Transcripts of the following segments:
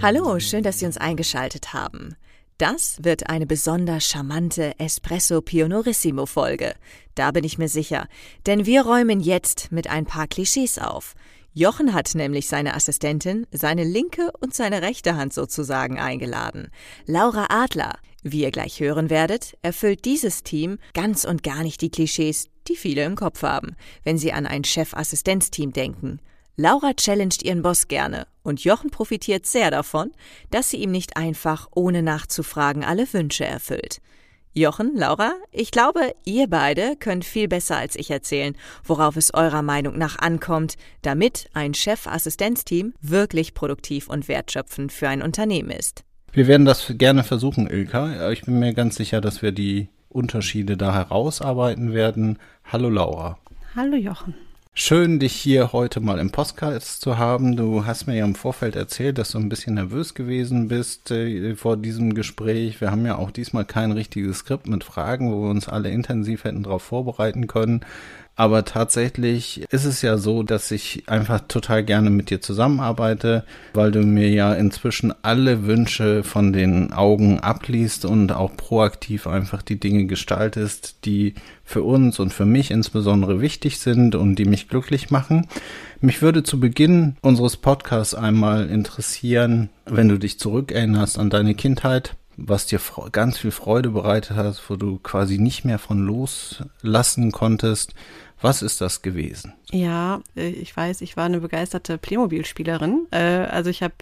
Hallo, schön, dass Sie uns eingeschaltet haben. Das wird eine besonders charmante Espresso Pionorissimo Folge. Da bin ich mir sicher. Denn wir räumen jetzt mit ein paar Klischees auf. Jochen hat nämlich seine Assistentin, seine linke und seine rechte Hand sozusagen eingeladen. Laura Adler, wie ihr gleich hören werdet, erfüllt dieses Team ganz und gar nicht die Klischees, die viele im Kopf haben, wenn sie an ein Chef-Assistenzteam denken. Laura challenged ihren Boss gerne und Jochen profitiert sehr davon, dass sie ihm nicht einfach, ohne nachzufragen, alle Wünsche erfüllt. Jochen, Laura, ich glaube, ihr beide könnt viel besser als ich erzählen, worauf es eurer Meinung nach ankommt, damit ein Chef-Assistenzteam wirklich produktiv und wertschöpfend für ein Unternehmen ist. Wir werden das gerne versuchen, Ilka. Ich bin mir ganz sicher, dass wir die Unterschiede da herausarbeiten werden. Hallo Laura. Hallo Jochen. Schön, dich hier heute mal im Podcast zu haben. Du hast mir ja im Vorfeld erzählt, dass du ein bisschen nervös gewesen bist äh, vor diesem Gespräch. Wir haben ja auch diesmal kein richtiges Skript mit Fragen, wo wir uns alle intensiv hätten darauf vorbereiten können. Aber tatsächlich ist es ja so, dass ich einfach total gerne mit dir zusammenarbeite, weil du mir ja inzwischen alle Wünsche von den Augen abliest und auch proaktiv einfach die Dinge gestaltest, die für uns und für mich insbesondere wichtig sind und die mich glücklich machen. Mich würde zu Beginn unseres Podcasts einmal interessieren, wenn du dich zurückerinnerst an deine Kindheit, was dir ganz viel Freude bereitet hat, wo du quasi nicht mehr von loslassen konntest. Was ist das gewesen? Ja, äh, ich weiß, ich war eine begeisterte Playmobil-Spielerin. Äh, also ich habe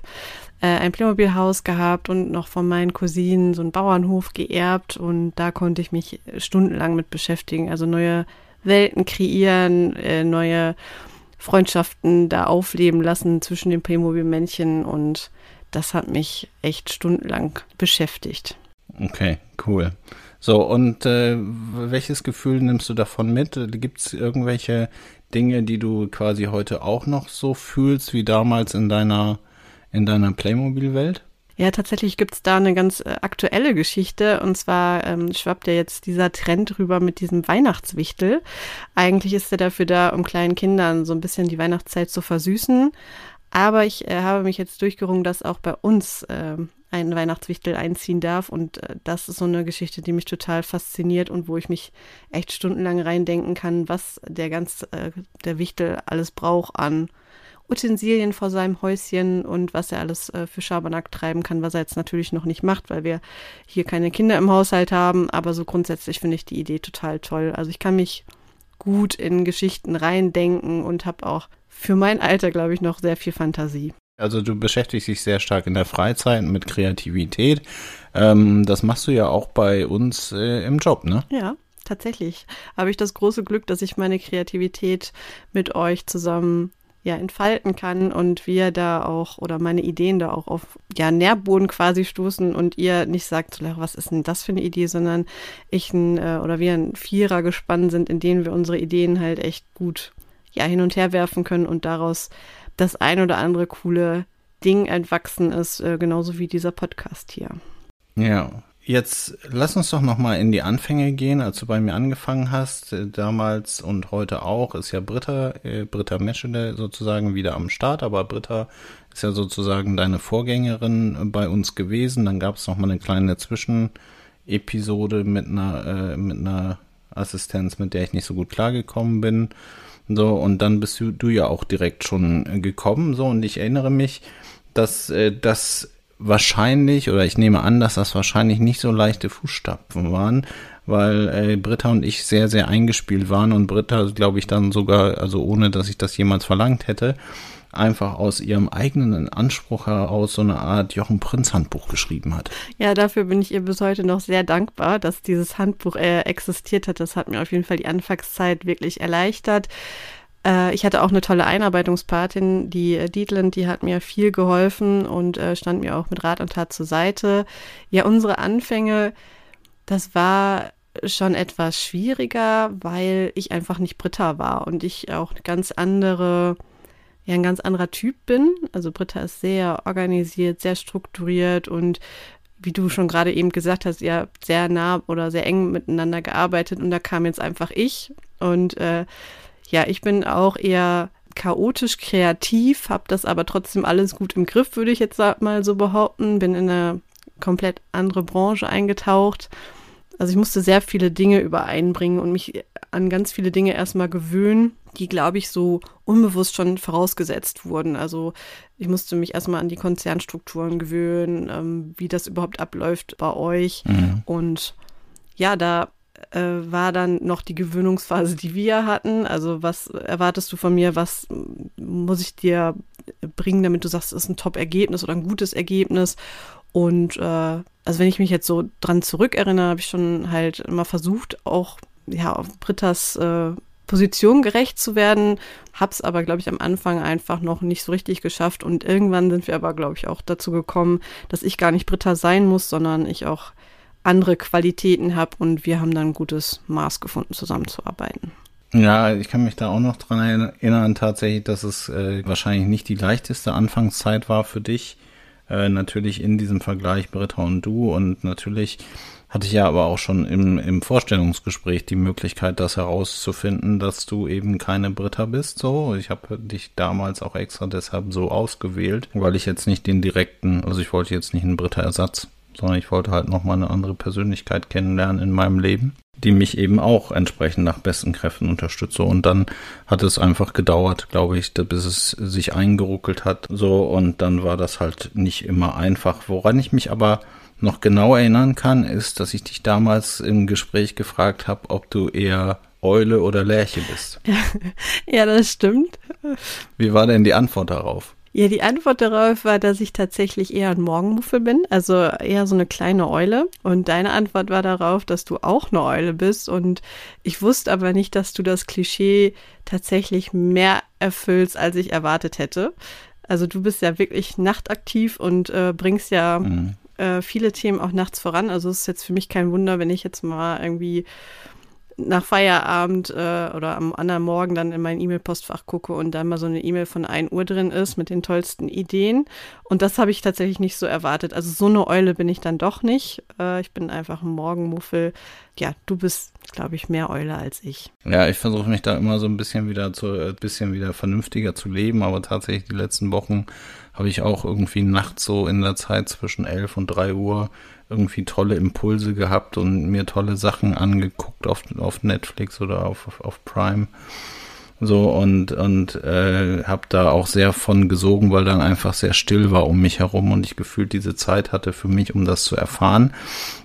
äh, ein Playmobil-Haus gehabt und noch von meinen Cousinen so einen Bauernhof geerbt und da konnte ich mich stundenlang mit beschäftigen. Also neue Welten kreieren, neue Freundschaften da aufleben lassen zwischen den Playmobil-Männchen und das hat mich echt stundenlang beschäftigt. Okay, cool. So, und äh, welches Gefühl nimmst du davon mit? Gibt es irgendwelche Dinge, die du quasi heute auch noch so fühlst wie damals in deiner, in deiner Playmobil-Welt? Ja, tatsächlich gibt's da eine ganz äh, aktuelle Geschichte. Und zwar ähm, schwappt ja jetzt dieser Trend rüber mit diesem Weihnachtswichtel. Eigentlich ist er dafür da, um kleinen Kindern so ein bisschen die Weihnachtszeit zu versüßen. Aber ich äh, habe mich jetzt durchgerungen, dass auch bei uns äh, ein Weihnachtswichtel einziehen darf. Und äh, das ist so eine Geschichte, die mich total fasziniert und wo ich mich echt stundenlang reindenken kann, was der ganz, äh, der Wichtel alles braucht an Utensilien vor seinem Häuschen und was er alles äh, für Schabernack treiben kann, was er jetzt natürlich noch nicht macht, weil wir hier keine Kinder im Haushalt haben. Aber so grundsätzlich finde ich die Idee total toll. Also ich kann mich gut in Geschichten reindenken und habe auch für mein Alter, glaube ich, noch sehr viel Fantasie. Also du beschäftigst dich sehr stark in der Freizeit mit Kreativität. Ähm, das machst du ja auch bei uns äh, im Job, ne? Ja, tatsächlich. Habe ich das große Glück, dass ich meine Kreativität mit euch zusammen ja entfalten kann und wir da auch oder meine Ideen da auch auf ja Nährboden quasi stoßen und ihr nicht sagt, was ist denn das für eine Idee, sondern ich ein, äh, oder wir ein Vierer gespannt sind, in denen wir unsere Ideen halt echt gut ja hin und her werfen können und daraus das ein oder andere coole Ding entwachsen ist, äh, genauso wie dieser Podcast hier. Ja, jetzt lass uns doch noch mal in die Anfänge gehen, als du bei mir angefangen hast, äh, damals und heute auch, ist ja Britta, äh, Britta Meschede sozusagen wieder am Start, aber Britta ist ja sozusagen deine Vorgängerin bei uns gewesen. Dann gab es noch mal eine kleine Zwischenepisode mit einer, äh, mit einer Assistenz, mit der ich nicht so gut klargekommen bin. So, und dann bist du, du ja auch direkt schon äh, gekommen. So, und ich erinnere mich, dass äh, das wahrscheinlich, oder ich nehme an, dass das wahrscheinlich nicht so leichte Fußstapfen waren, weil äh, Britta und ich sehr, sehr eingespielt waren und Britta, glaube ich, dann sogar, also ohne dass ich das jemals verlangt hätte, einfach aus ihrem eigenen Anspruch heraus so eine Art Jochen Prinz Handbuch geschrieben hat. Ja, dafür bin ich ihr bis heute noch sehr dankbar, dass dieses Handbuch äh, existiert hat. Das hat mir auf jeden Fall die Anfangszeit wirklich erleichtert. Äh, ich hatte auch eine tolle Einarbeitungspatin, die äh, Dietland, die hat mir viel geholfen und äh, stand mir auch mit Rat und Tat zur Seite. Ja, unsere Anfänge, das war schon etwas schwieriger, weil ich einfach nicht Britta war und ich auch eine ganz andere ja ein ganz anderer Typ bin. Also Britta ist sehr organisiert, sehr strukturiert und wie du schon gerade eben gesagt hast, ja sehr nah oder sehr eng miteinander gearbeitet und da kam jetzt einfach ich und äh, ja, ich bin auch eher chaotisch kreativ, habe das aber trotzdem alles gut im Griff, würde ich jetzt mal so behaupten, bin in eine komplett andere Branche eingetaucht. Also ich musste sehr viele Dinge übereinbringen und mich an ganz viele Dinge erstmal gewöhnen, die, glaube ich, so unbewusst schon vorausgesetzt wurden. Also ich musste mich erstmal an die Konzernstrukturen gewöhnen, ähm, wie das überhaupt abläuft bei euch. Mhm. Und ja, da äh, war dann noch die Gewöhnungsphase, die wir hatten. Also was erwartest du von mir? Was muss ich dir bringen, damit du sagst, es ist ein Top-Ergebnis oder ein gutes Ergebnis? Und äh, also wenn ich mich jetzt so dran zurückerinnere, habe ich schon halt immer versucht, auch ja auf Britta's äh, Position gerecht zu werden, hab's aber, glaube ich, am Anfang einfach noch nicht so richtig geschafft und irgendwann sind wir aber, glaube ich, auch dazu gekommen, dass ich gar nicht Britta sein muss, sondern ich auch andere Qualitäten habe und wir haben dann ein gutes Maß gefunden, zusammenzuarbeiten. Ja, ich kann mich da auch noch dran erinnern, tatsächlich, dass es äh, wahrscheinlich nicht die leichteste Anfangszeit war für dich. Äh, natürlich in diesem Vergleich Britta und du und natürlich hatte ich ja aber auch schon im, im Vorstellungsgespräch die Möglichkeit, das herauszufinden, dass du eben keine Britta bist. So, ich habe dich damals auch extra deshalb so ausgewählt, weil ich jetzt nicht den direkten, also ich wollte jetzt nicht einen Britta-Ersatz, sondern ich wollte halt nochmal eine andere Persönlichkeit kennenlernen in meinem Leben, die mich eben auch entsprechend nach besten Kräften unterstütze. Und dann hat es einfach gedauert, glaube ich, bis es sich eingeruckelt hat. So, und dann war das halt nicht immer einfach. Woran ich mich aber noch genau erinnern kann, ist, dass ich dich damals im Gespräch gefragt habe, ob du eher Eule oder Lerche bist. Ja, das stimmt. Wie war denn die Antwort darauf? Ja, die Antwort darauf war, dass ich tatsächlich eher ein Morgenmuffel bin, also eher so eine kleine Eule. Und deine Antwort war darauf, dass du auch eine Eule bist. Und ich wusste aber nicht, dass du das Klischee tatsächlich mehr erfüllst, als ich erwartet hätte. Also du bist ja wirklich nachtaktiv und äh, bringst ja mhm. äh, viele Themen auch nachts voran. Also es ist jetzt für mich kein Wunder, wenn ich jetzt mal irgendwie nach Feierabend äh, oder am anderen Morgen dann in mein E-Mail-Postfach gucke und da mal so eine E-Mail von 1 Uhr drin ist mit den tollsten Ideen. Und das habe ich tatsächlich nicht so erwartet. Also so eine Eule bin ich dann doch nicht. Äh, ich bin einfach ein Morgenmuffel. Ja, du bist, glaube ich, mehr Eule als ich. Ja, ich versuche mich da immer so ein bisschen wieder zu, ein äh, bisschen wieder vernünftiger zu leben, aber tatsächlich die letzten Wochen habe ich auch irgendwie nachts so in der Zeit zwischen 11 und 3 Uhr irgendwie tolle Impulse gehabt und mir tolle Sachen angeguckt auf, auf Netflix oder auf, auf Prime. So und, und äh, habe da auch sehr von gesogen, weil dann einfach sehr still war um mich herum und ich gefühlt diese Zeit hatte für mich, um das zu erfahren.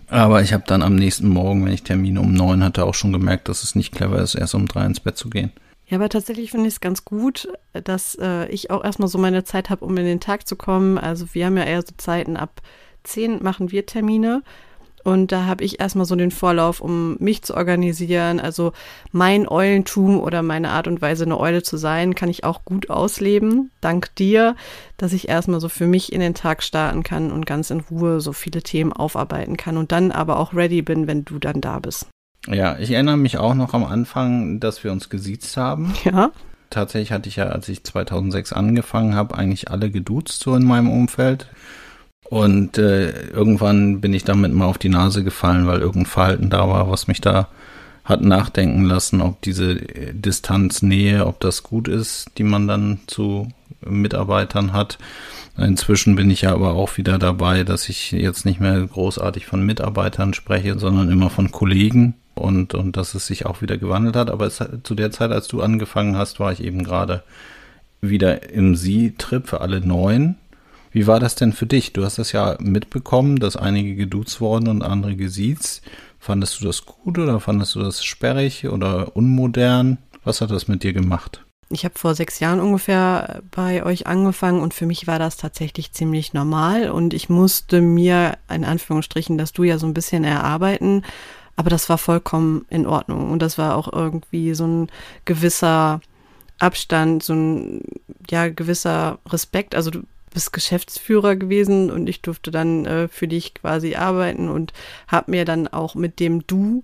Aber ich habe dann am nächsten Morgen, wenn ich Termine um neun hatte, auch schon gemerkt, dass es nicht clever ist, erst um drei ins Bett zu gehen. Ja, aber tatsächlich finde ich es ganz gut, dass äh, ich auch erstmal so meine Zeit habe, um in den Tag zu kommen. Also wir haben ja eher so Zeiten ab 10 machen wir Termine. Und da habe ich erstmal so den Vorlauf, um mich zu organisieren. Also mein Eulentum oder meine Art und Weise, eine Eule zu sein, kann ich auch gut ausleben. Dank dir, dass ich erstmal so für mich in den Tag starten kann und ganz in Ruhe so viele Themen aufarbeiten kann und dann aber auch ready bin, wenn du dann da bist. Ja, ich erinnere mich auch noch am Anfang, dass wir uns gesiezt haben. Ja. Tatsächlich hatte ich ja, als ich 2006 angefangen habe, eigentlich alle geduzt so in meinem Umfeld. Und äh, irgendwann bin ich damit mal auf die Nase gefallen, weil irgendein Verhalten da war, was mich da hat nachdenken lassen, ob diese Distanznähe, ob das gut ist, die man dann zu Mitarbeitern hat. Inzwischen bin ich ja aber auch wieder dabei, dass ich jetzt nicht mehr großartig von Mitarbeitern spreche, sondern immer von Kollegen und, und dass es sich auch wieder gewandelt hat. Aber es, zu der Zeit, als du angefangen hast, war ich eben gerade wieder im Sie-Trip für alle Neuen wie war das denn für dich? Du hast das ja mitbekommen, dass einige geduzt wurden und andere gesiezt. Fandest du das gut oder fandest du das sperrig oder unmodern? Was hat das mit dir gemacht? Ich habe vor sechs Jahren ungefähr bei euch angefangen und für mich war das tatsächlich ziemlich normal und ich musste mir in Anführungsstrichen, dass du ja so ein bisschen erarbeiten, aber das war vollkommen in Ordnung und das war auch irgendwie so ein gewisser Abstand, so ein ja gewisser Respekt. Also du bist Geschäftsführer gewesen und ich durfte dann äh, für dich quasi arbeiten und habe mir dann auch mit dem Du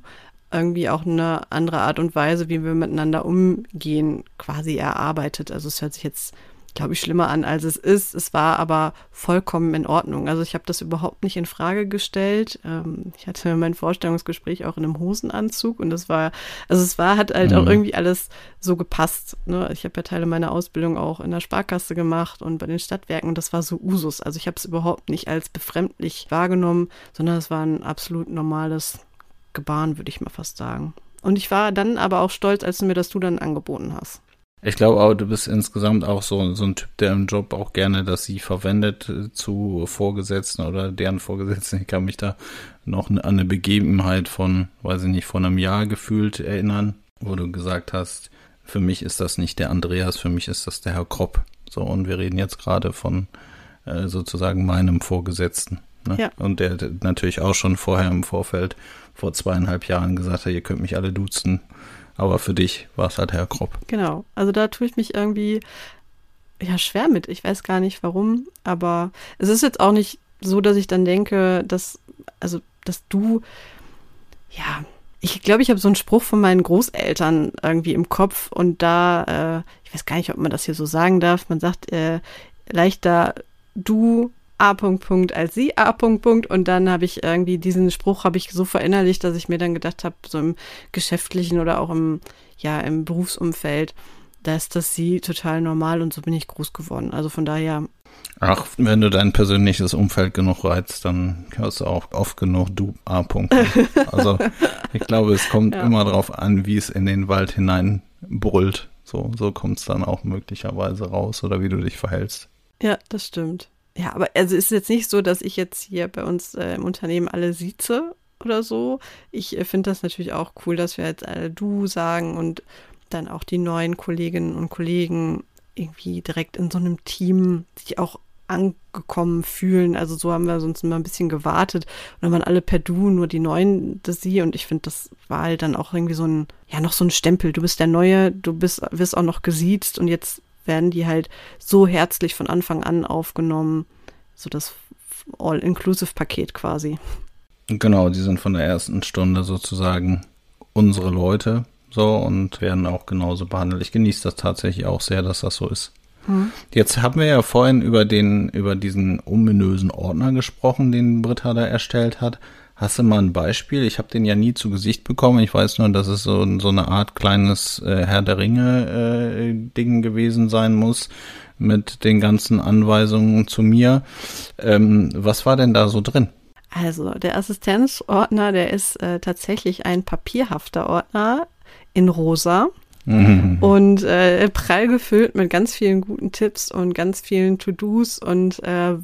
irgendwie auch eine andere Art und Weise, wie wir miteinander umgehen, quasi erarbeitet. Also es hört sich jetzt glaube ich, schlimmer an, als es ist. Es war aber vollkommen in Ordnung. Also ich habe das überhaupt nicht in Frage gestellt. Ähm, ich hatte mein Vorstellungsgespräch auch in einem Hosenanzug und das war, also es war, hat halt mhm. auch irgendwie alles so gepasst. Ne? Ich habe ja Teile meiner Ausbildung auch in der Sparkasse gemacht und bei den Stadtwerken und das war so Usus. Also ich habe es überhaupt nicht als befremdlich wahrgenommen, sondern es war ein absolut normales Gebaren, würde ich mal fast sagen. Und ich war dann aber auch stolz, als du mir das du dann angeboten hast. Ich glaube auch, du bist insgesamt auch so, so ein Typ, der im Job auch gerne das sie verwendet äh, zu Vorgesetzten oder deren Vorgesetzten. Ich kann mich da noch an eine Begebenheit von, weiß ich nicht, von einem Jahr gefühlt erinnern, wo du gesagt hast, für mich ist das nicht der Andreas, für mich ist das der Herr Kropp. So, und wir reden jetzt gerade von äh, sozusagen meinem Vorgesetzten. Ne? Ja. Und der natürlich auch schon vorher im Vorfeld vor zweieinhalb Jahren gesagt hat, ihr könnt mich alle duzen. Aber für dich war es halt Herr Kropp. Genau. Also da tue ich mich irgendwie ja schwer mit. Ich weiß gar nicht warum, aber es ist jetzt auch nicht so, dass ich dann denke, dass also dass du ja ich glaube, ich habe so einen Spruch von meinen Großeltern irgendwie im Kopf und da, äh, ich weiß gar nicht, ob man das hier so sagen darf, man sagt äh, leichter du A. Punkt, als sie A. Punkt. Und dann habe ich irgendwie diesen Spruch habe ich so verinnerlicht, dass ich mir dann gedacht habe, so im geschäftlichen oder auch im, ja, im Berufsumfeld, da ist das sie total normal und so bin ich groß geworden. Also von daher. Ach, wenn du dein persönliches Umfeld genug reizt, dann hörst du auch oft genug du A. Punkt. Also ich glaube, es kommt ja. immer darauf an, wie es in den Wald hinein brüllt. So, so kommt es dann auch möglicherweise raus oder wie du dich verhältst. Ja, das stimmt. Ja, aber also ist jetzt nicht so, dass ich jetzt hier bei uns äh, im Unternehmen alle sieze oder so. Ich äh, finde das natürlich auch cool, dass wir jetzt alle du sagen und dann auch die neuen Kolleginnen und Kollegen irgendwie direkt in so einem Team sich auch angekommen fühlen. Also so haben wir sonst immer ein bisschen gewartet und dann waren alle per Du, nur die Neuen das Sie und ich finde, das war halt dann auch irgendwie so ein, ja, noch so ein Stempel. Du bist der Neue, du bist, wirst auch noch gesiezt und jetzt werden die halt so herzlich von Anfang an aufgenommen. So das All-Inclusive-Paket quasi. Genau, die sind von der ersten Stunde sozusagen unsere Leute so und werden auch genauso behandelt. Ich genieße das tatsächlich auch sehr, dass das so ist. Hm. Jetzt haben wir ja vorhin über den, über diesen ominösen Ordner gesprochen, den Britta da erstellt hat. Hast du mal ein Beispiel? Ich habe den ja nie zu Gesicht bekommen. Ich weiß nur, dass es so, so eine Art kleines äh, Herr der Ringe äh, gewesen sein muss mit den ganzen Anweisungen zu mir. Ähm, was war denn da so drin? Also der Assistenzordner, der ist äh, tatsächlich ein papierhafter Ordner in rosa. Mhm. Und äh, prall gefüllt mit ganz vielen guten Tipps und ganz vielen To-Dos und äh,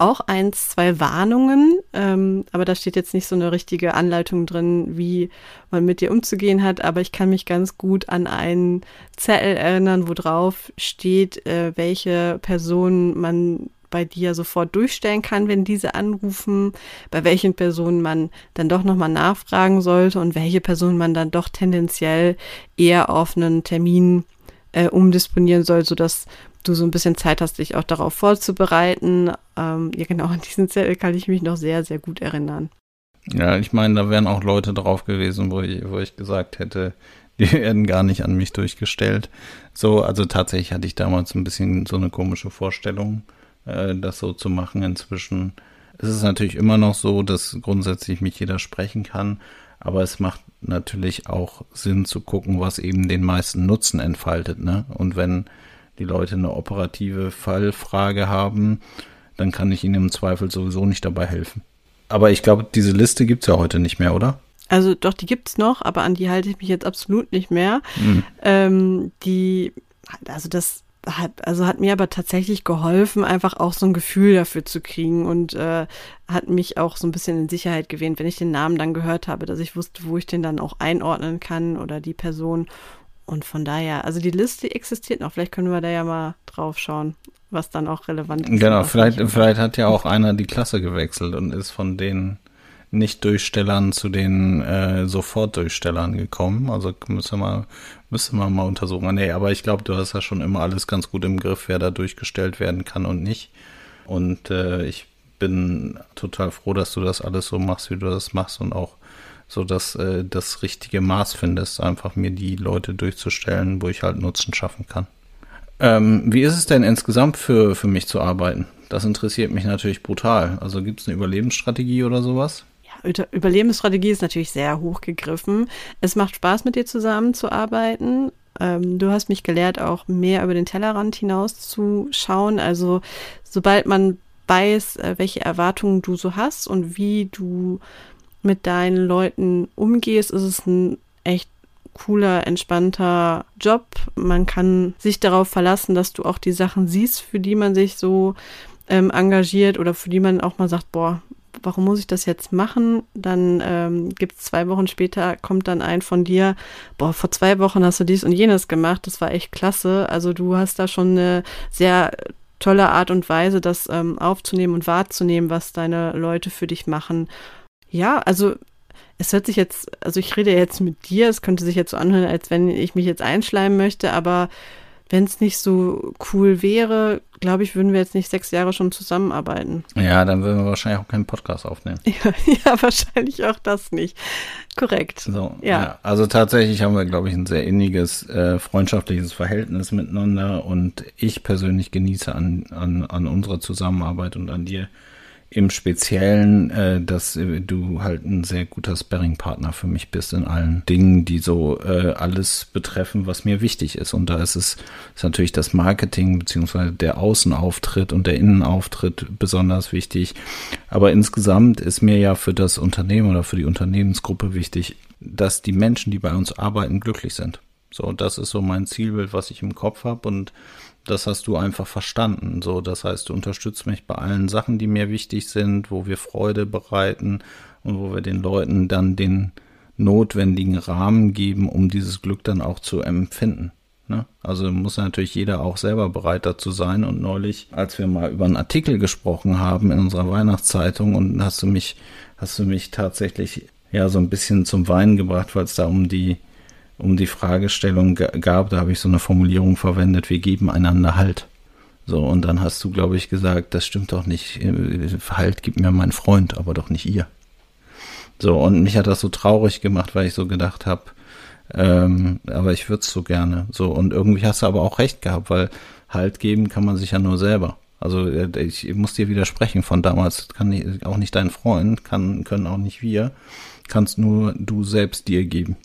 auch eins, zwei Warnungen, ähm, aber da steht jetzt nicht so eine richtige Anleitung drin, wie man mit dir umzugehen hat. Aber ich kann mich ganz gut an einen Zettel erinnern, wo drauf steht, äh, welche Personen man bei dir sofort durchstellen kann, wenn diese anrufen, bei welchen Personen man dann doch nochmal nachfragen sollte und welche Personen man dann doch tendenziell eher auf einen Termin äh, umdisponieren soll, sodass du so ein bisschen Zeit hast, dich auch darauf vorzubereiten. Ähm, ja, genau, an diesen Zettel kann ich mich noch sehr, sehr gut erinnern. Ja, ich meine, da wären auch Leute drauf gewesen, wo ich, wo ich gesagt hätte, die werden gar nicht an mich durchgestellt. So, also tatsächlich hatte ich damals ein bisschen so eine komische Vorstellung, äh, das so zu machen. Inzwischen ist es natürlich immer noch so, dass grundsätzlich mich jeder sprechen kann, aber es macht natürlich auch Sinn zu gucken, was eben den meisten Nutzen entfaltet, ne? Und wenn die Leute eine operative Fallfrage haben, dann kann ich ihnen im Zweifel sowieso nicht dabei helfen. Aber ich glaube, diese Liste gibt es ja heute nicht mehr, oder? Also doch, die gibt es noch, aber an die halte ich mich jetzt absolut nicht mehr. Mhm. Ähm, die, also das hat, also hat mir aber tatsächlich geholfen, einfach auch so ein Gefühl dafür zu kriegen und äh, hat mich auch so ein bisschen in Sicherheit gewähnt, wenn ich den Namen dann gehört habe, dass ich wusste, wo ich den dann auch einordnen kann oder die Person. Und von daher, also die Liste existiert noch. Vielleicht können wir da ja mal drauf schauen, was dann auch relevant ist. Genau, vielleicht, vielleicht hat ja auch einer die Klasse gewechselt und ist von denen Nicht-Durchstellern zu den äh, Sofort-Durchstellern gekommen. Also müsste man, müsste man mal untersuchen. Nee, aber ich glaube, du hast ja schon immer alles ganz gut im Griff, wer da durchgestellt werden kann und nicht. Und äh, ich bin total froh, dass du das alles so machst, wie du das machst und auch so dass äh, das richtige Maß findest, einfach mir die Leute durchzustellen, wo ich halt Nutzen schaffen kann. Ähm, wie ist es denn insgesamt für, für mich zu arbeiten? Das interessiert mich natürlich brutal. Also gibt es eine Überlebensstrategie oder sowas? Ja, Überlebensstrategie ist natürlich sehr hochgegriffen. Es macht Spaß, mit dir zusammenzuarbeiten. Ähm, du hast mich gelehrt, auch mehr über den Tellerrand hinaus zu schauen. Also sobald man weiß, äh, welche Erwartungen du so hast und wie du mit deinen Leuten umgehst, ist es ein echt cooler, entspannter Job. Man kann sich darauf verlassen, dass du auch die Sachen siehst, für die man sich so ähm, engagiert oder für die man auch mal sagt, boah, warum muss ich das jetzt machen? Dann ähm, gibt es zwei Wochen später, kommt dann ein von dir, boah, vor zwei Wochen hast du dies und jenes gemacht, das war echt klasse. Also du hast da schon eine sehr tolle Art und Weise, das ähm, aufzunehmen und wahrzunehmen, was deine Leute für dich machen. Ja, also es hört sich jetzt, also ich rede jetzt mit dir, es könnte sich jetzt so anhören, als wenn ich mich jetzt einschleimen möchte, aber wenn es nicht so cool wäre, glaube ich, würden wir jetzt nicht sechs Jahre schon zusammenarbeiten. Ja, dann würden wir wahrscheinlich auch keinen Podcast aufnehmen. Ja, ja wahrscheinlich auch das nicht. Korrekt. So, ja. ja. Also tatsächlich haben wir, glaube ich, ein sehr inniges, äh, freundschaftliches Verhältnis miteinander und ich persönlich genieße an, an, an unserer Zusammenarbeit und an dir im Speziellen, äh, dass äh, du halt ein sehr guter Sparring-Partner für mich bist in allen Dingen, die so äh, alles betreffen, was mir wichtig ist. Und da ist es ist natürlich das Marketing beziehungsweise der Außenauftritt und der Innenauftritt besonders wichtig. Aber insgesamt ist mir ja für das Unternehmen oder für die Unternehmensgruppe wichtig, dass die Menschen, die bei uns arbeiten, glücklich sind. So, das ist so mein Zielbild, was ich im Kopf habe und das hast du einfach verstanden. So, das heißt, du unterstützt mich bei allen Sachen, die mir wichtig sind, wo wir Freude bereiten und wo wir den Leuten dann den notwendigen Rahmen geben, um dieses Glück dann auch zu empfinden. Ne? Also muss natürlich jeder auch selber bereit dazu sein. Und neulich, als wir mal über einen Artikel gesprochen haben in unserer Weihnachtszeitung, und hast du mich, hast du mich tatsächlich ja so ein bisschen zum Weinen gebracht, weil es da um die um die Fragestellung gab, da habe ich so eine Formulierung verwendet, wir geben einander Halt. So, und dann hast du, glaube ich, gesagt, das stimmt doch nicht. Halt gibt mir mein Freund, aber doch nicht ihr. So, und mich hat das so traurig gemacht, weil ich so gedacht habe, ähm, aber ich würde es so gerne. So, und irgendwie hast du aber auch recht gehabt, weil Halt geben kann man sich ja nur selber. Also äh, ich muss dir widersprechen von damals, kann nicht, auch nicht dein Freund, kann, können auch nicht wir, kannst nur du selbst dir geben.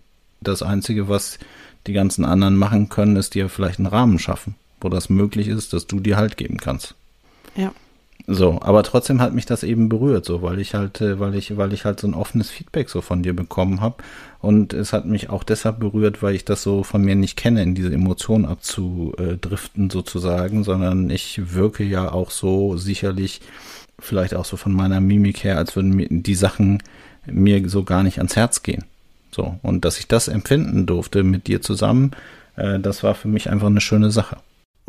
Das Einzige, was die ganzen anderen machen können, ist dir vielleicht einen Rahmen schaffen, wo das möglich ist, dass du dir Halt geben kannst. Ja. So, aber trotzdem hat mich das eben berührt, so, weil ich halt, äh, weil ich, weil ich halt so ein offenes Feedback so von dir bekommen habe. Und es hat mich auch deshalb berührt, weil ich das so von mir nicht kenne, in diese Emotionen abzudriften sozusagen, sondern ich wirke ja auch so sicherlich, vielleicht auch so von meiner Mimik her, als würden mir die Sachen mir so gar nicht ans Herz gehen. So, und dass ich das empfinden durfte mit dir zusammen, äh, das war für mich einfach eine schöne Sache.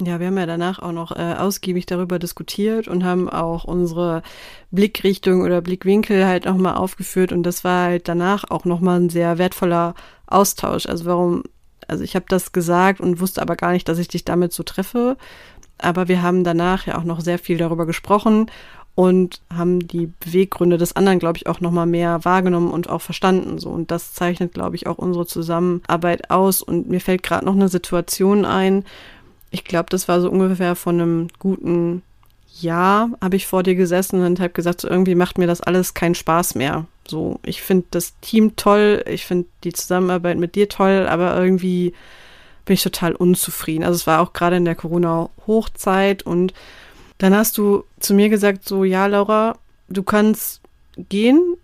Ja, wir haben ja danach auch noch äh, ausgiebig darüber diskutiert und haben auch unsere Blickrichtung oder Blickwinkel halt nochmal aufgeführt und das war halt danach auch nochmal ein sehr wertvoller Austausch. Also warum, also ich habe das gesagt und wusste aber gar nicht, dass ich dich damit so treffe, aber wir haben danach ja auch noch sehr viel darüber gesprochen und haben die Beweggründe des anderen, glaube ich, auch nochmal mehr wahrgenommen und auch verstanden. So. Und das zeichnet, glaube ich, auch unsere Zusammenarbeit aus. Und mir fällt gerade noch eine Situation ein. Ich glaube, das war so ungefähr von einem guten Jahr, habe ich vor dir gesessen und habe gesagt, so irgendwie macht mir das alles keinen Spaß mehr. So, ich finde das Team toll, ich finde die Zusammenarbeit mit dir toll, aber irgendwie bin ich total unzufrieden. Also es war auch gerade in der Corona-Hochzeit und dann hast du zu mir gesagt, so, ja, Laura, du kannst gehen,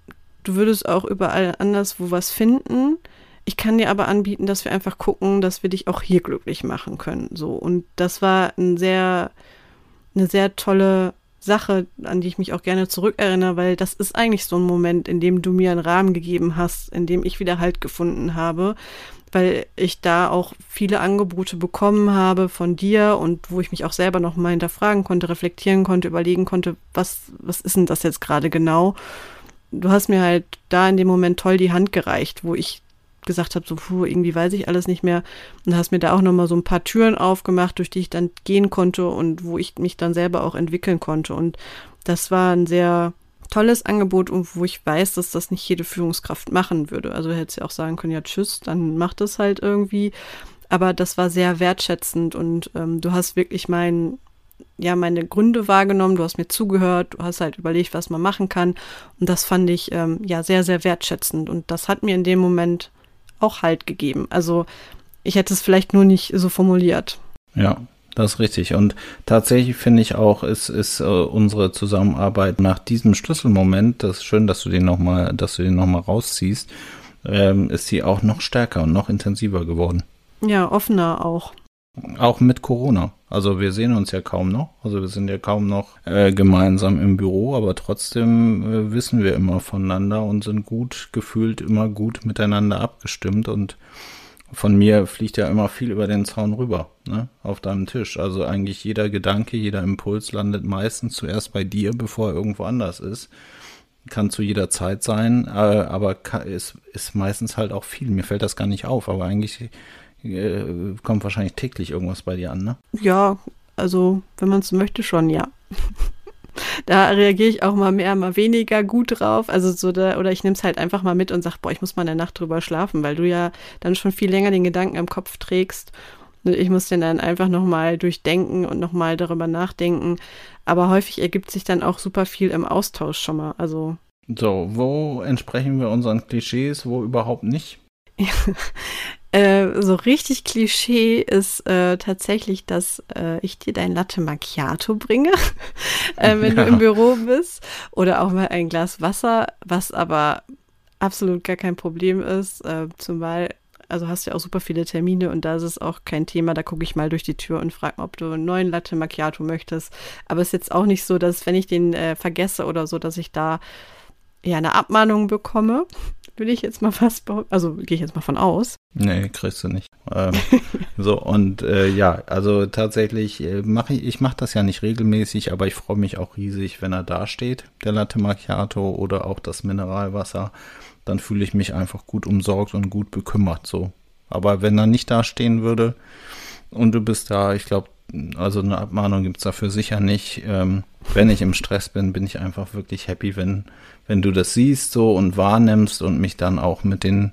du würdest auch überall anders wo was finden. Ich kann dir aber anbieten, dass wir einfach gucken, dass wir dich auch hier glücklich machen können. So. Und das war ein sehr, eine sehr tolle Sache, an die ich mich auch gerne zurückerinnere, weil das ist eigentlich so ein Moment, in dem du mir einen Rahmen gegeben hast, in dem ich wieder Halt gefunden habe weil ich da auch viele Angebote bekommen habe von dir und wo ich mich auch selber noch mal hinterfragen konnte, reflektieren konnte, überlegen konnte, was, was ist denn das jetzt gerade genau? du hast mir halt da in dem Moment toll die Hand gereicht, wo ich gesagt habe, so, puh, irgendwie weiß ich alles nicht mehr. Und hast mir da auch nochmal so ein paar Türen aufgemacht, durch die ich dann gehen konnte und wo ich mich dann selber auch entwickeln konnte. Und das war ein sehr tolles Angebot und wo ich weiß, dass das nicht jede Führungskraft machen würde. Also hätte sie auch sagen können, ja, tschüss, dann macht es halt irgendwie. Aber das war sehr wertschätzend und ähm, du hast wirklich mein, ja, meine Gründe wahrgenommen, du hast mir zugehört, du hast halt überlegt, was man machen kann. Und das fand ich ähm, ja sehr, sehr wertschätzend. Und das hat mir in dem Moment auch Halt gegeben. Also ich hätte es vielleicht nur nicht so formuliert. Ja, das ist richtig. Und tatsächlich finde ich auch, ist, ist äh, unsere Zusammenarbeit nach diesem Schlüsselmoment, das ist schön, dass du den nochmal, dass du den nochmal rausziehst, ähm, ist sie auch noch stärker und noch intensiver geworden. Ja, offener auch. Auch mit Corona. Also wir sehen uns ja kaum noch. Also wir sind ja kaum noch äh, gemeinsam im Büro, aber trotzdem äh, wissen wir immer voneinander und sind gut gefühlt immer gut miteinander abgestimmt und von mir fliegt ja immer viel über den Zaun rüber, ne, auf deinem Tisch. Also eigentlich jeder Gedanke, jeder Impuls landet meistens zuerst bei dir, bevor er irgendwo anders ist. Kann zu jeder Zeit sein, äh, aber ist, ist meistens halt auch viel. Mir fällt das gar nicht auf, aber eigentlich äh, kommt wahrscheinlich täglich irgendwas bei dir an, ne? Ja, also wenn man es möchte schon, ja. da reagiere ich auch mal mehr, mal weniger gut drauf. Also so da, oder ich nehme es halt einfach mal mit und sage, boah, ich muss mal eine Nacht drüber schlafen, weil du ja dann schon viel länger den Gedanken im Kopf trägst. Und ich muss den dann einfach nochmal durchdenken und nochmal darüber nachdenken. Aber häufig ergibt sich dann auch super viel im Austausch schon mal. Also. So, wo entsprechen wir unseren Klischees, wo überhaupt nicht? Äh, so richtig Klischee ist äh, tatsächlich, dass äh, ich dir dein Latte Macchiato bringe, äh, wenn ja. du im Büro bist. Oder auch mal ein Glas Wasser, was aber absolut gar kein Problem ist. Äh, zumal, also hast du ja auch super viele Termine und da ist es auch kein Thema. Da gucke ich mal durch die Tür und frage, ob du einen neuen Latte Macchiato möchtest. Aber es ist jetzt auch nicht so, dass wenn ich den äh, vergesse oder so, dass ich da ja eine Abmahnung bekomme will ich jetzt mal fast behaupten. Also gehe ich jetzt mal von aus. Nee, kriegst du nicht. Ähm, so, und äh, ja, also tatsächlich äh, mache ich, ich mache das ja nicht regelmäßig, aber ich freue mich auch riesig, wenn er da steht, der Latte Macchiato oder auch das Mineralwasser. Dann fühle ich mich einfach gut umsorgt und gut bekümmert so. Aber wenn er nicht da stehen würde und du bist da, ich glaube, also eine Abmahnung gibt es dafür sicher nicht. Ähm, wenn ich im Stress bin, bin ich einfach wirklich happy, wenn, wenn du das siehst so und wahrnimmst und mich dann auch mit den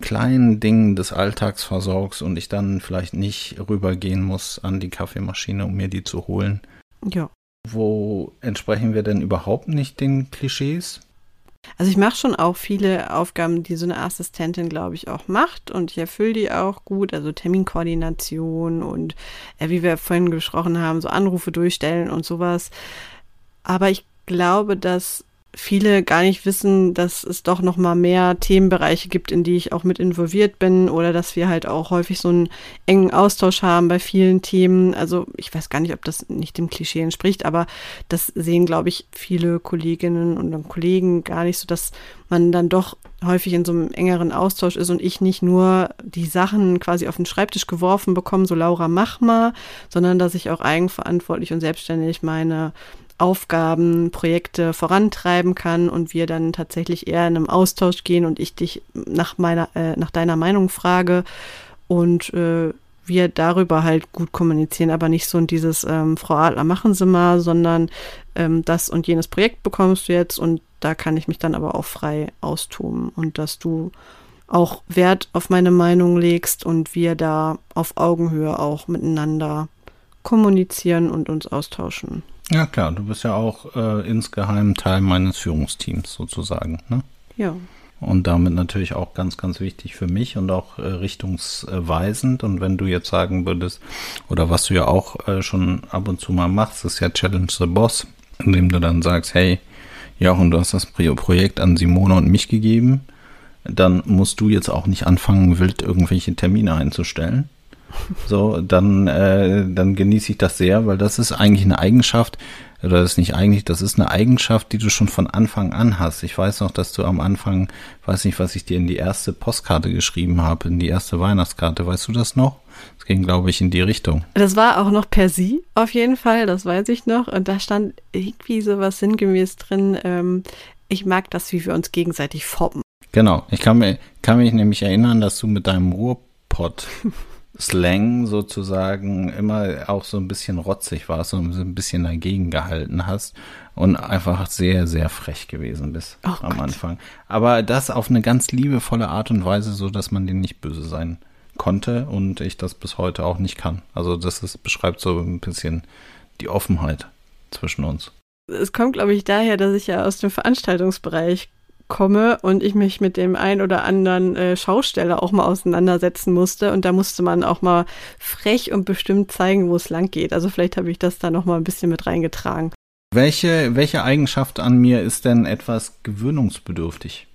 kleinen Dingen des Alltags versorgst und ich dann vielleicht nicht rübergehen muss an die Kaffeemaschine, um mir die zu holen. Ja. Wo entsprechen wir denn überhaupt nicht den Klischees? Also ich mache schon auch viele Aufgaben, die so eine Assistentin, glaube ich, auch macht und ich erfülle die auch gut, also Terminkoordination und äh, wie wir vorhin gesprochen haben, so Anrufe durchstellen und sowas. Aber ich glaube, dass viele gar nicht wissen, dass es doch noch mal mehr Themenbereiche gibt, in die ich auch mit involviert bin oder dass wir halt auch häufig so einen engen Austausch haben bei vielen Themen. Also ich weiß gar nicht, ob das nicht dem Klischee entspricht, aber das sehen, glaube ich, viele Kolleginnen und Kollegen gar nicht so, dass man dann doch häufig in so einem engeren Austausch ist und ich nicht nur die Sachen quasi auf den Schreibtisch geworfen bekomme, so Laura, mach mal, sondern dass ich auch eigenverantwortlich und selbstständig meine Aufgaben, Projekte vorantreiben kann und wir dann tatsächlich eher in einem Austausch gehen und ich dich nach meiner, äh, nach deiner Meinung frage und äh, wir darüber halt gut kommunizieren, aber nicht so in dieses ähm, Frau Adler machen Sie mal, sondern ähm, das und jenes Projekt bekommst du jetzt und da kann ich mich dann aber auch frei austoben und dass du auch Wert auf meine Meinung legst und wir da auf Augenhöhe auch miteinander kommunizieren und uns austauschen. Ja klar, du bist ja auch äh, insgeheim Teil meines Führungsteams sozusagen. Ne? Ja. Und damit natürlich auch ganz, ganz wichtig für mich und auch äh, richtungsweisend. Und wenn du jetzt sagen würdest, oder was du ja auch äh, schon ab und zu mal machst, ist ja Challenge the Boss, indem du dann sagst, hey, ja, und du hast das Projekt an Simone und mich gegeben, dann musst du jetzt auch nicht anfangen, wild irgendwelche Termine einzustellen, so, dann, äh, dann genieße ich das sehr, weil das ist eigentlich eine Eigenschaft, oder das ist nicht eigentlich, das ist eine Eigenschaft, die du schon von Anfang an hast. Ich weiß noch, dass du am Anfang, weiß nicht, was ich dir in die erste Postkarte geschrieben habe, in die erste Weihnachtskarte, weißt du das noch? Das ging, glaube ich, in die Richtung. Das war auch noch per Sie, auf jeden Fall, das weiß ich noch. Und da stand irgendwie sowas sinngemäß drin, ähm, ich mag das, wie wir uns gegenseitig formen. Genau, ich kann, mir, kann mich nämlich erinnern, dass du mit deinem Ruhrpott Slang sozusagen immer auch so ein bisschen rotzig warst und so ein bisschen dagegen gehalten hast und einfach sehr, sehr frech gewesen bist oh am Gott. Anfang. Aber das auf eine ganz liebevolle Art und Weise, so dass man dir nicht böse sein konnte und ich das bis heute auch nicht kann. Also das ist, beschreibt so ein bisschen die Offenheit zwischen uns. Es kommt, glaube ich, daher, dass ich ja aus dem Veranstaltungsbereich komme und ich mich mit dem ein oder anderen äh, Schausteller auch mal auseinandersetzen musste und da musste man auch mal frech und bestimmt zeigen, wo es lang geht. Also vielleicht habe ich das da noch mal ein bisschen mit reingetragen. Welche, welche Eigenschaft an mir ist denn etwas gewöhnungsbedürftig?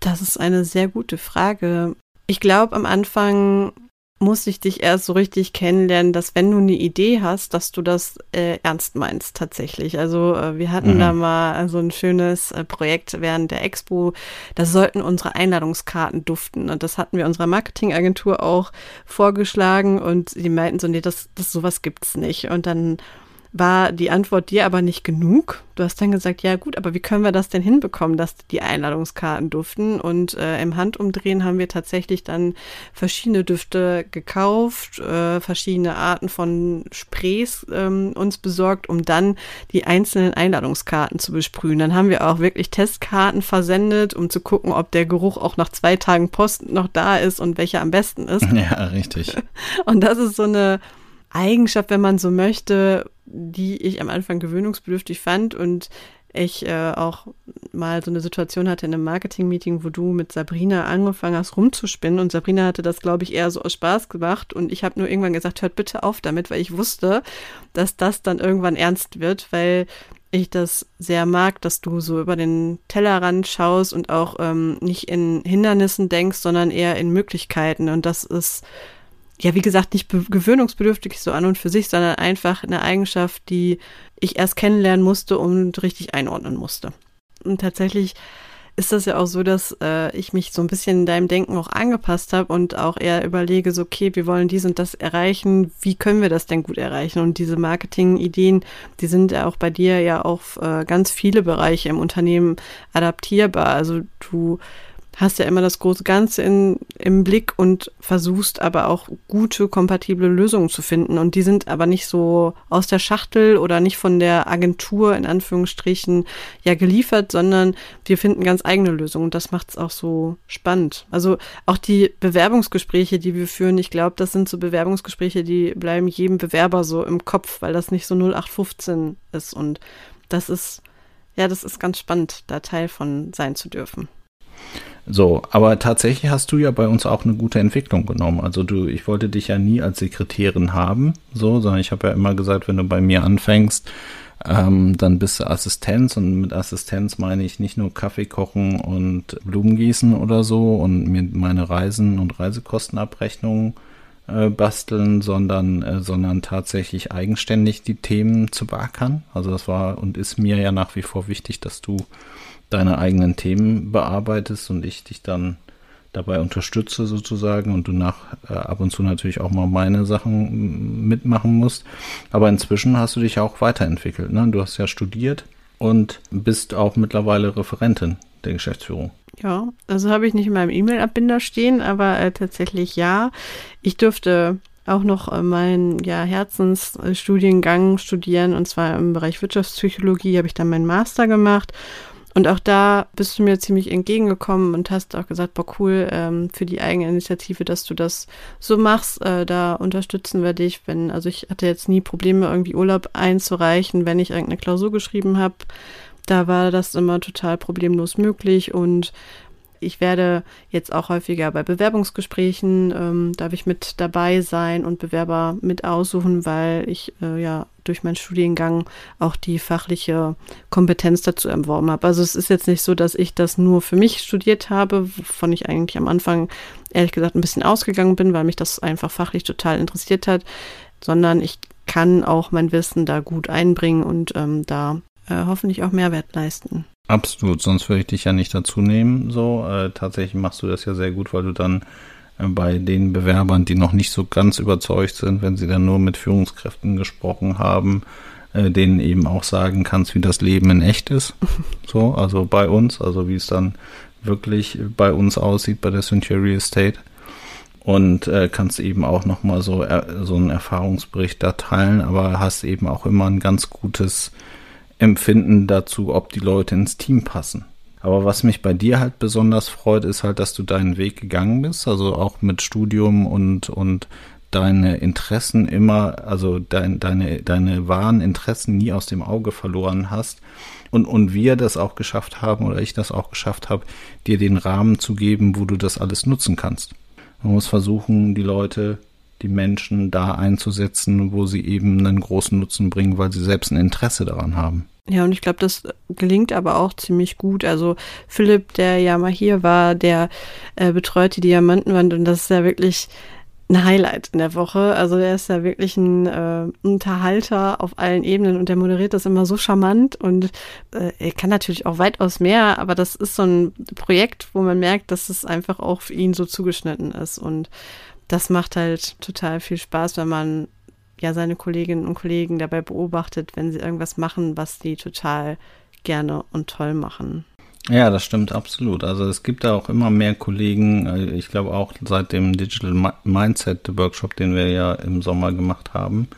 Das ist eine sehr gute Frage. Ich glaube, am Anfang muss ich dich erst so richtig kennenlernen, dass wenn du eine Idee hast, dass du das äh, ernst meinst tatsächlich. Also äh, wir hatten mhm. da mal so ein schönes äh, Projekt während der Expo, da sollten unsere Einladungskarten duften und das hatten wir unserer Marketingagentur auch vorgeschlagen und die meinten so, nee, das, das sowas gibt's nicht. Und dann war die Antwort dir aber nicht genug. Du hast dann gesagt, ja gut, aber wie können wir das denn hinbekommen, dass die Einladungskarten duften? Und äh, im Handumdrehen haben wir tatsächlich dann verschiedene Düfte gekauft, äh, verschiedene Arten von Sprays ähm, uns besorgt, um dann die einzelnen Einladungskarten zu besprühen. Dann haben wir auch wirklich Testkarten versendet, um zu gucken, ob der Geruch auch nach zwei Tagen Post noch da ist und welcher am besten ist. Ja, richtig. Und das ist so eine Eigenschaft, wenn man so möchte, die ich am Anfang gewöhnungsbedürftig fand und ich äh, auch mal so eine Situation hatte in einem Marketing-Meeting, wo du mit Sabrina angefangen hast rumzuspinnen. Und Sabrina hatte das, glaube ich, eher so aus Spaß gemacht. Und ich habe nur irgendwann gesagt, hört bitte auf damit, weil ich wusste, dass das dann irgendwann ernst wird, weil ich das sehr mag, dass du so über den Tellerrand schaust und auch ähm, nicht in Hindernissen denkst, sondern eher in Möglichkeiten. Und das ist ja, wie gesagt, nicht gewöhnungsbedürftig so an und für sich, sondern einfach eine Eigenschaft, die ich erst kennenlernen musste und richtig einordnen musste. Und tatsächlich ist das ja auch so, dass äh, ich mich so ein bisschen in deinem Denken auch angepasst habe und auch eher überlege, so, okay, wir wollen dies und das erreichen, wie können wir das denn gut erreichen? Und diese Marketing-Ideen, die sind ja auch bei dir ja auf äh, ganz viele Bereiche im Unternehmen adaptierbar. Also du hast ja immer das große Ganze in, im Blick und versuchst aber auch gute, kompatible Lösungen zu finden. Und die sind aber nicht so aus der Schachtel oder nicht von der Agentur in Anführungsstrichen ja geliefert, sondern wir finden ganz eigene Lösungen. Und das macht es auch so spannend. Also auch die Bewerbungsgespräche, die wir führen, ich glaube, das sind so Bewerbungsgespräche, die bleiben jedem Bewerber so im Kopf, weil das nicht so 0815 ist. Und das ist, ja, das ist ganz spannend, da Teil von sein zu dürfen. So, aber tatsächlich hast du ja bei uns auch eine gute Entwicklung genommen. Also du, ich wollte dich ja nie als Sekretärin haben, so, sondern ich habe ja immer gesagt, wenn du bei mir anfängst, ähm, dann bist du Assistenz und mit Assistenz meine ich nicht nur Kaffee kochen und Blumen gießen oder so und mir meine Reisen und Reisekostenabrechnungen äh, basteln, sondern, äh, sondern tatsächlich eigenständig die Themen zu beackern. Also das war und ist mir ja nach wie vor wichtig, dass du deine eigenen Themen bearbeitest und ich dich dann dabei unterstütze sozusagen und du nach äh, ab und zu natürlich auch mal meine Sachen mitmachen musst. Aber inzwischen hast du dich auch weiterentwickelt. Ne? Du hast ja studiert und bist auch mittlerweile Referentin der Geschäftsführung. Ja, also habe ich nicht in meinem E-Mail-Abbinder stehen, aber äh, tatsächlich ja. Ich durfte auch noch äh, meinen ja, Herzensstudiengang studieren und zwar im Bereich Wirtschaftspsychologie habe ich dann meinen Master gemacht und auch da bist du mir ziemlich entgegengekommen und hast auch gesagt, boah, cool, ähm, für die Eigeninitiative, dass du das so machst. Äh, da unterstützen wir dich, wenn, also ich hatte jetzt nie Probleme, irgendwie Urlaub einzureichen, wenn ich irgendeine Klausur geschrieben habe. Da war das immer total problemlos möglich und ich werde jetzt auch häufiger bei Bewerbungsgesprächen, ähm, darf ich mit dabei sein und Bewerber mit aussuchen, weil ich äh, ja durch meinen Studiengang auch die fachliche Kompetenz dazu erworben habe. Also es ist jetzt nicht so, dass ich das nur für mich studiert habe, wovon ich eigentlich am Anfang ehrlich gesagt ein bisschen ausgegangen bin, weil mich das einfach fachlich total interessiert hat, sondern ich kann auch mein Wissen da gut einbringen und ähm, da äh, hoffentlich auch Mehrwert leisten. Absolut, sonst würde ich dich ja nicht dazu nehmen. So, äh, tatsächlich machst du das ja sehr gut, weil du dann äh, bei den Bewerbern, die noch nicht so ganz überzeugt sind, wenn sie dann nur mit Führungskräften gesprochen haben, äh, denen eben auch sagen kannst, wie das Leben in echt ist. So, also bei uns, also wie es dann wirklich bei uns aussieht bei der Century Estate. Und äh, kannst eben auch nochmal so, äh, so einen Erfahrungsbericht da teilen, aber hast eben auch immer ein ganz gutes Empfinden dazu, ob die Leute ins Team passen. Aber was mich bei dir halt besonders freut, ist halt, dass du deinen Weg gegangen bist, also auch mit Studium und, und deine Interessen immer, also dein, deine, deine wahren Interessen nie aus dem Auge verloren hast. Und, und wir das auch geschafft haben, oder ich das auch geschafft habe, dir den Rahmen zu geben, wo du das alles nutzen kannst. Man muss versuchen, die Leute, die Menschen da einzusetzen, wo sie eben einen großen Nutzen bringen, weil sie selbst ein Interesse daran haben. Ja, und ich glaube, das gelingt aber auch ziemlich gut. Also Philipp, der ja mal hier war, der äh, betreut die Diamantenwand und das ist ja wirklich ein Highlight in der Woche. Also er ist ja wirklich ein äh, Unterhalter auf allen Ebenen und der moderiert das immer so charmant und äh, er kann natürlich auch weitaus mehr, aber das ist so ein Projekt, wo man merkt, dass es einfach auch für ihn so zugeschnitten ist und das macht halt total viel Spaß, wenn man ja seine Kolleginnen und Kollegen dabei beobachtet, wenn sie irgendwas machen, was die total gerne und toll machen. Ja, das stimmt absolut. Also es gibt da auch immer mehr Kollegen, äh, ich glaube auch seit dem Digital Mindset Workshop, den wir ja im Sommer gemacht haben,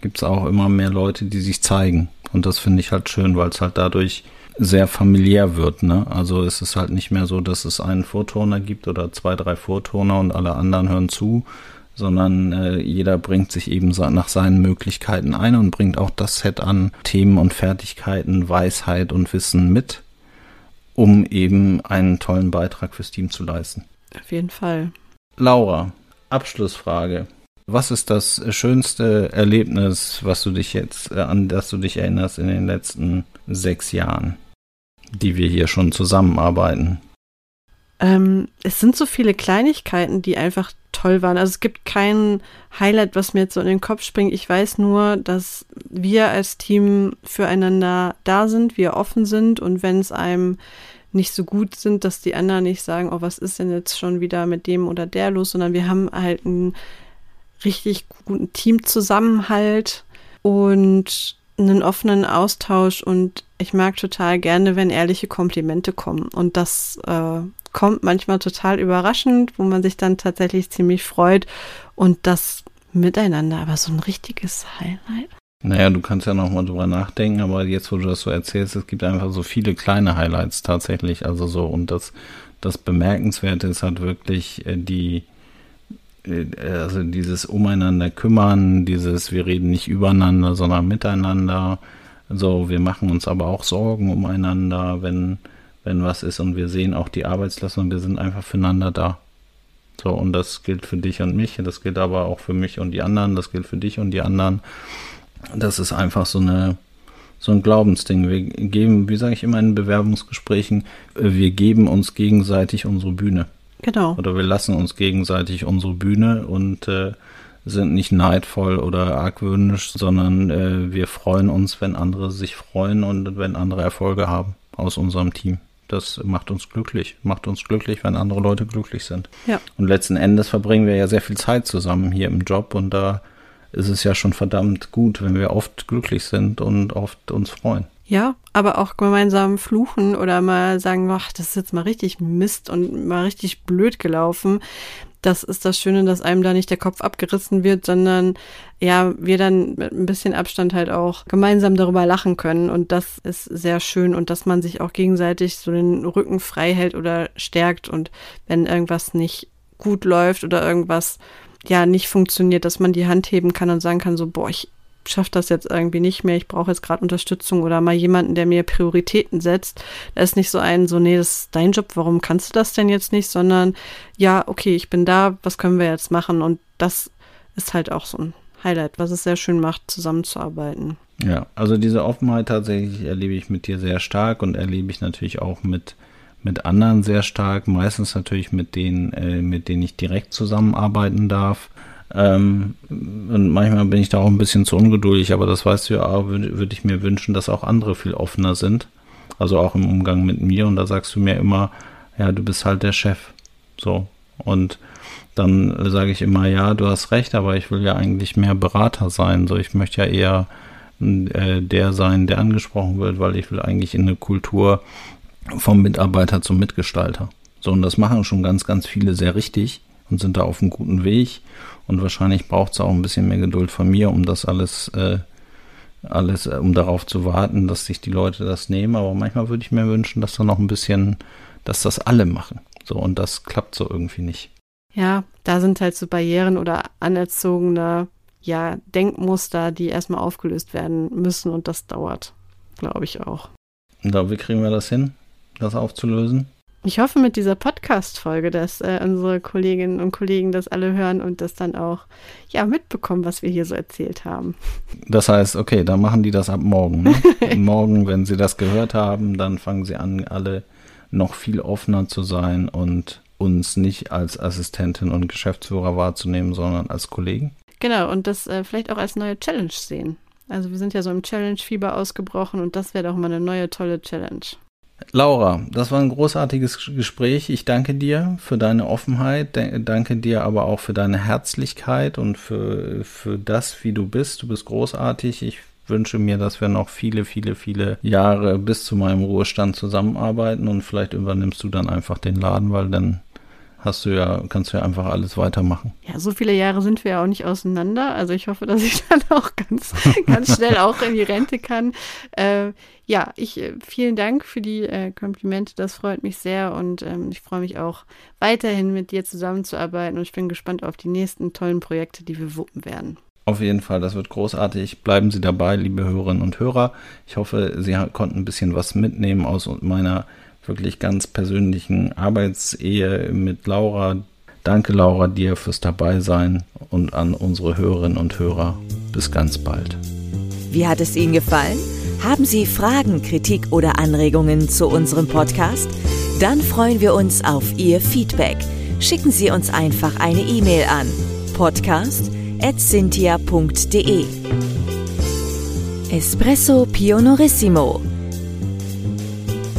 gibt es auch immer mehr Leute, die sich zeigen. Und das finde ich halt schön, weil es halt dadurch sehr familiär wird. Ne? Also es ist halt nicht mehr so, dass es einen Vortoner gibt oder zwei, drei Vortoner und alle anderen hören zu, sondern äh, jeder bringt sich eben nach seinen Möglichkeiten ein und bringt auch das Set an Themen und Fertigkeiten, Weisheit und Wissen mit um eben einen tollen Beitrag fürs Team zu leisten. Auf jeden Fall. Laura, Abschlussfrage. Was ist das schönste Erlebnis, was du dich jetzt, äh, an das du dich erinnerst in den letzten sechs Jahren, die wir hier schon zusammenarbeiten? Ähm, es sind so viele Kleinigkeiten, die einfach toll waren. Also es gibt kein Highlight, was mir jetzt so in den Kopf springt. Ich weiß nur, dass wir als Team füreinander da sind, wir offen sind und wenn es einem nicht so gut sind, dass die anderen nicht sagen, oh, was ist denn jetzt schon wieder mit dem oder der los, sondern wir haben halt einen richtig guten Teamzusammenhalt und einen offenen Austausch und ich mag total gerne, wenn ehrliche Komplimente kommen. Und das äh, kommt manchmal total überraschend, wo man sich dann tatsächlich ziemlich freut und das miteinander, aber so ein richtiges Highlight. Naja, du kannst ja nochmal drüber nachdenken, aber jetzt, wo du das so erzählst, es gibt einfach so viele kleine Highlights tatsächlich. Also so, und das, das Bemerkenswerte ist halt wirklich äh, die, also dieses Umeinander kümmern, dieses, wir reden nicht übereinander, sondern miteinander. So, wir machen uns aber auch Sorgen umeinander, wenn, wenn was ist und wir sehen auch die Arbeitslast und wir sind einfach füreinander da. So, und das gilt für dich und mich, das gilt aber auch für mich und die anderen, das gilt für dich und die anderen. Das ist einfach so eine, so ein Glaubensding. Wir geben, wie sage ich immer in Bewerbungsgesprächen, wir geben uns gegenseitig unsere Bühne. Genau. Oder wir lassen uns gegenseitig unsere Bühne und äh, sind nicht neidvoll oder argwöhnisch, sondern äh, wir freuen uns, wenn andere sich freuen und wenn andere Erfolge haben aus unserem Team. Das macht uns glücklich, macht uns glücklich, wenn andere Leute glücklich sind. Ja. Und letzten Endes verbringen wir ja sehr viel Zeit zusammen hier im Job und da ist es ja schon verdammt gut, wenn wir oft glücklich sind und oft uns freuen. Ja, aber auch gemeinsam fluchen oder mal sagen, ach, das ist jetzt mal richtig Mist und mal richtig blöd gelaufen. Das ist das Schöne, dass einem da nicht der Kopf abgerissen wird, sondern ja, wir dann mit ein bisschen Abstand halt auch gemeinsam darüber lachen können. Und das ist sehr schön und dass man sich auch gegenseitig so den Rücken frei hält oder stärkt und wenn irgendwas nicht gut läuft oder irgendwas ja nicht funktioniert, dass man die Hand heben kann und sagen kann, so, boah, ich schaffe das jetzt irgendwie nicht mehr, ich brauche jetzt gerade Unterstützung oder mal jemanden, der mir Prioritäten setzt. Da ist nicht so ein, so, nee, das ist dein Job, warum kannst du das denn jetzt nicht, sondern ja, okay, ich bin da, was können wir jetzt machen? Und das ist halt auch so ein Highlight, was es sehr schön macht, zusammenzuarbeiten. Ja, also diese Offenheit tatsächlich erlebe ich mit dir sehr stark und erlebe ich natürlich auch mit, mit anderen sehr stark, meistens natürlich mit denen, äh, mit denen ich direkt zusammenarbeiten darf. Ähm, und manchmal bin ich da auch ein bisschen zu ungeduldig, aber das weißt du ja auch, würde würd ich mir wünschen, dass auch andere viel offener sind. Also auch im Umgang mit mir. Und da sagst du mir immer, ja, du bist halt der Chef. So. Und dann sage ich immer, ja, du hast recht, aber ich will ja eigentlich mehr Berater sein. So, ich möchte ja eher äh, der sein, der angesprochen wird, weil ich will eigentlich in eine Kultur vom Mitarbeiter zum Mitgestalter. So, und das machen schon ganz, ganz viele sehr richtig und sind da auf einem guten Weg. Und wahrscheinlich braucht es auch ein bisschen mehr Geduld von mir, um das alles, äh, alles, äh, um darauf zu warten, dass sich die Leute das nehmen. Aber manchmal würde ich mir wünschen, dass da noch ein bisschen, dass das alle machen. So, und das klappt so irgendwie nicht. Ja, da sind halt so Barrieren oder anerzogene, ja, Denkmuster, die erstmal aufgelöst werden müssen und das dauert, glaube ich auch. Und da, wie kriegen wir das hin, das aufzulösen? Ich hoffe mit dieser Podcast-Folge, dass äh, unsere Kolleginnen und Kollegen das alle hören und das dann auch ja mitbekommen, was wir hier so erzählt haben. Das heißt, okay, dann machen die das ab morgen. Ne? morgen, wenn sie das gehört haben, dann fangen sie an, alle noch viel offener zu sein und uns nicht als Assistentin und Geschäftsführer wahrzunehmen, sondern als Kollegen. Genau, und das äh, vielleicht auch als neue Challenge sehen. Also wir sind ja so im Challenge-Fieber ausgebrochen und das wäre doch mal eine neue tolle Challenge. Laura, das war ein großartiges Gespräch. Ich danke dir für deine Offenheit, danke dir aber auch für deine Herzlichkeit und für, für das, wie du bist. Du bist großartig. Ich wünsche mir, dass wir noch viele, viele, viele Jahre bis zu meinem Ruhestand zusammenarbeiten und vielleicht übernimmst du dann einfach den Laden, weil dann hast du ja, kannst du ja einfach alles weitermachen. Ja, so viele Jahre sind wir ja auch nicht auseinander. Also ich hoffe, dass ich dann auch ganz, ganz schnell auch in die Rente kann. Äh, ja, ich äh, vielen Dank für die äh, Komplimente. Das freut mich sehr und ähm, ich freue mich auch weiterhin mit dir zusammenzuarbeiten und ich bin gespannt auf die nächsten tollen Projekte, die wir wuppen werden. Auf jeden Fall, das wird großartig. Bleiben Sie dabei, liebe Hörerinnen und Hörer. Ich hoffe, Sie konnten ein bisschen was mitnehmen aus meiner wirklich ganz persönlichen Arbeitsehe mit Laura. Danke, Laura, dir fürs Dabeisein und an unsere Hörerinnen und Hörer. Bis ganz bald. Wie hat es Ihnen gefallen? Haben Sie Fragen, Kritik oder Anregungen zu unserem Podcast? Dann freuen wir uns auf Ihr Feedback. Schicken Sie uns einfach eine E-Mail an podcast.cynthia.de Espresso Pionorissimo